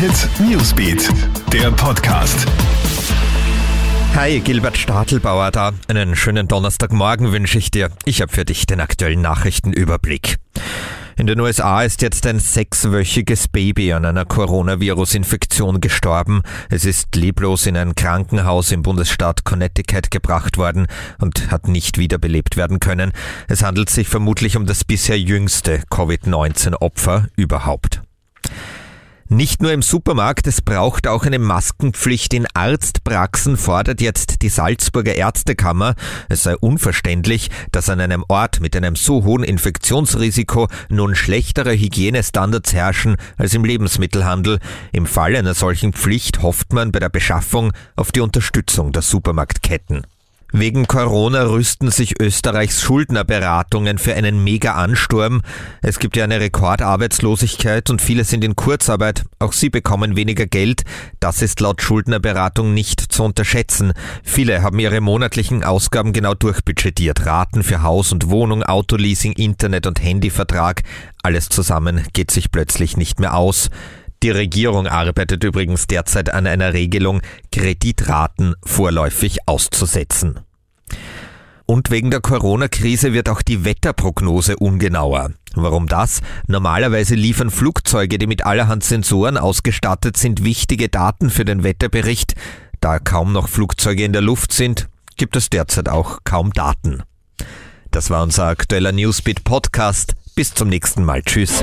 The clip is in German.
Hit Newsbeat, der Podcast. Hi, Gilbert Stadelbauer da. Einen schönen Donnerstagmorgen wünsche ich dir. Ich habe für dich den aktuellen Nachrichtenüberblick. In den USA ist jetzt ein sechswöchiges Baby an einer Coronavirus-Infektion gestorben. Es ist leblos in ein Krankenhaus im Bundesstaat Connecticut gebracht worden und hat nicht wiederbelebt werden können. Es handelt sich vermutlich um das bisher jüngste Covid-19-Opfer überhaupt. Nicht nur im Supermarkt, es braucht auch eine Maskenpflicht in Arztpraxen, fordert jetzt die Salzburger Ärztekammer. Es sei unverständlich, dass an einem Ort mit einem so hohen Infektionsrisiko nun schlechtere Hygienestandards herrschen als im Lebensmittelhandel. Im Fall einer solchen Pflicht hofft man bei der Beschaffung auf die Unterstützung der Supermarktketten. Wegen Corona rüsten sich Österreichs Schuldnerberatungen für einen Mega-Ansturm. Es gibt ja eine Rekordarbeitslosigkeit und viele sind in Kurzarbeit. Auch sie bekommen weniger Geld. Das ist laut Schuldnerberatung nicht zu unterschätzen. Viele haben ihre monatlichen Ausgaben genau durchbudgetiert. Raten für Haus und Wohnung, Autoleasing, Internet und Handyvertrag. Alles zusammen geht sich plötzlich nicht mehr aus. Die Regierung arbeitet übrigens derzeit an einer Regelung, Kreditraten vorläufig auszusetzen. Und wegen der Corona-Krise wird auch die Wetterprognose ungenauer. Warum das? Normalerweise liefern Flugzeuge, die mit allerhand Sensoren ausgestattet sind, wichtige Daten für den Wetterbericht. Da kaum noch Flugzeuge in der Luft sind, gibt es derzeit auch kaum Daten. Das war unser aktueller Newsbeat Podcast. Bis zum nächsten Mal. Tschüss.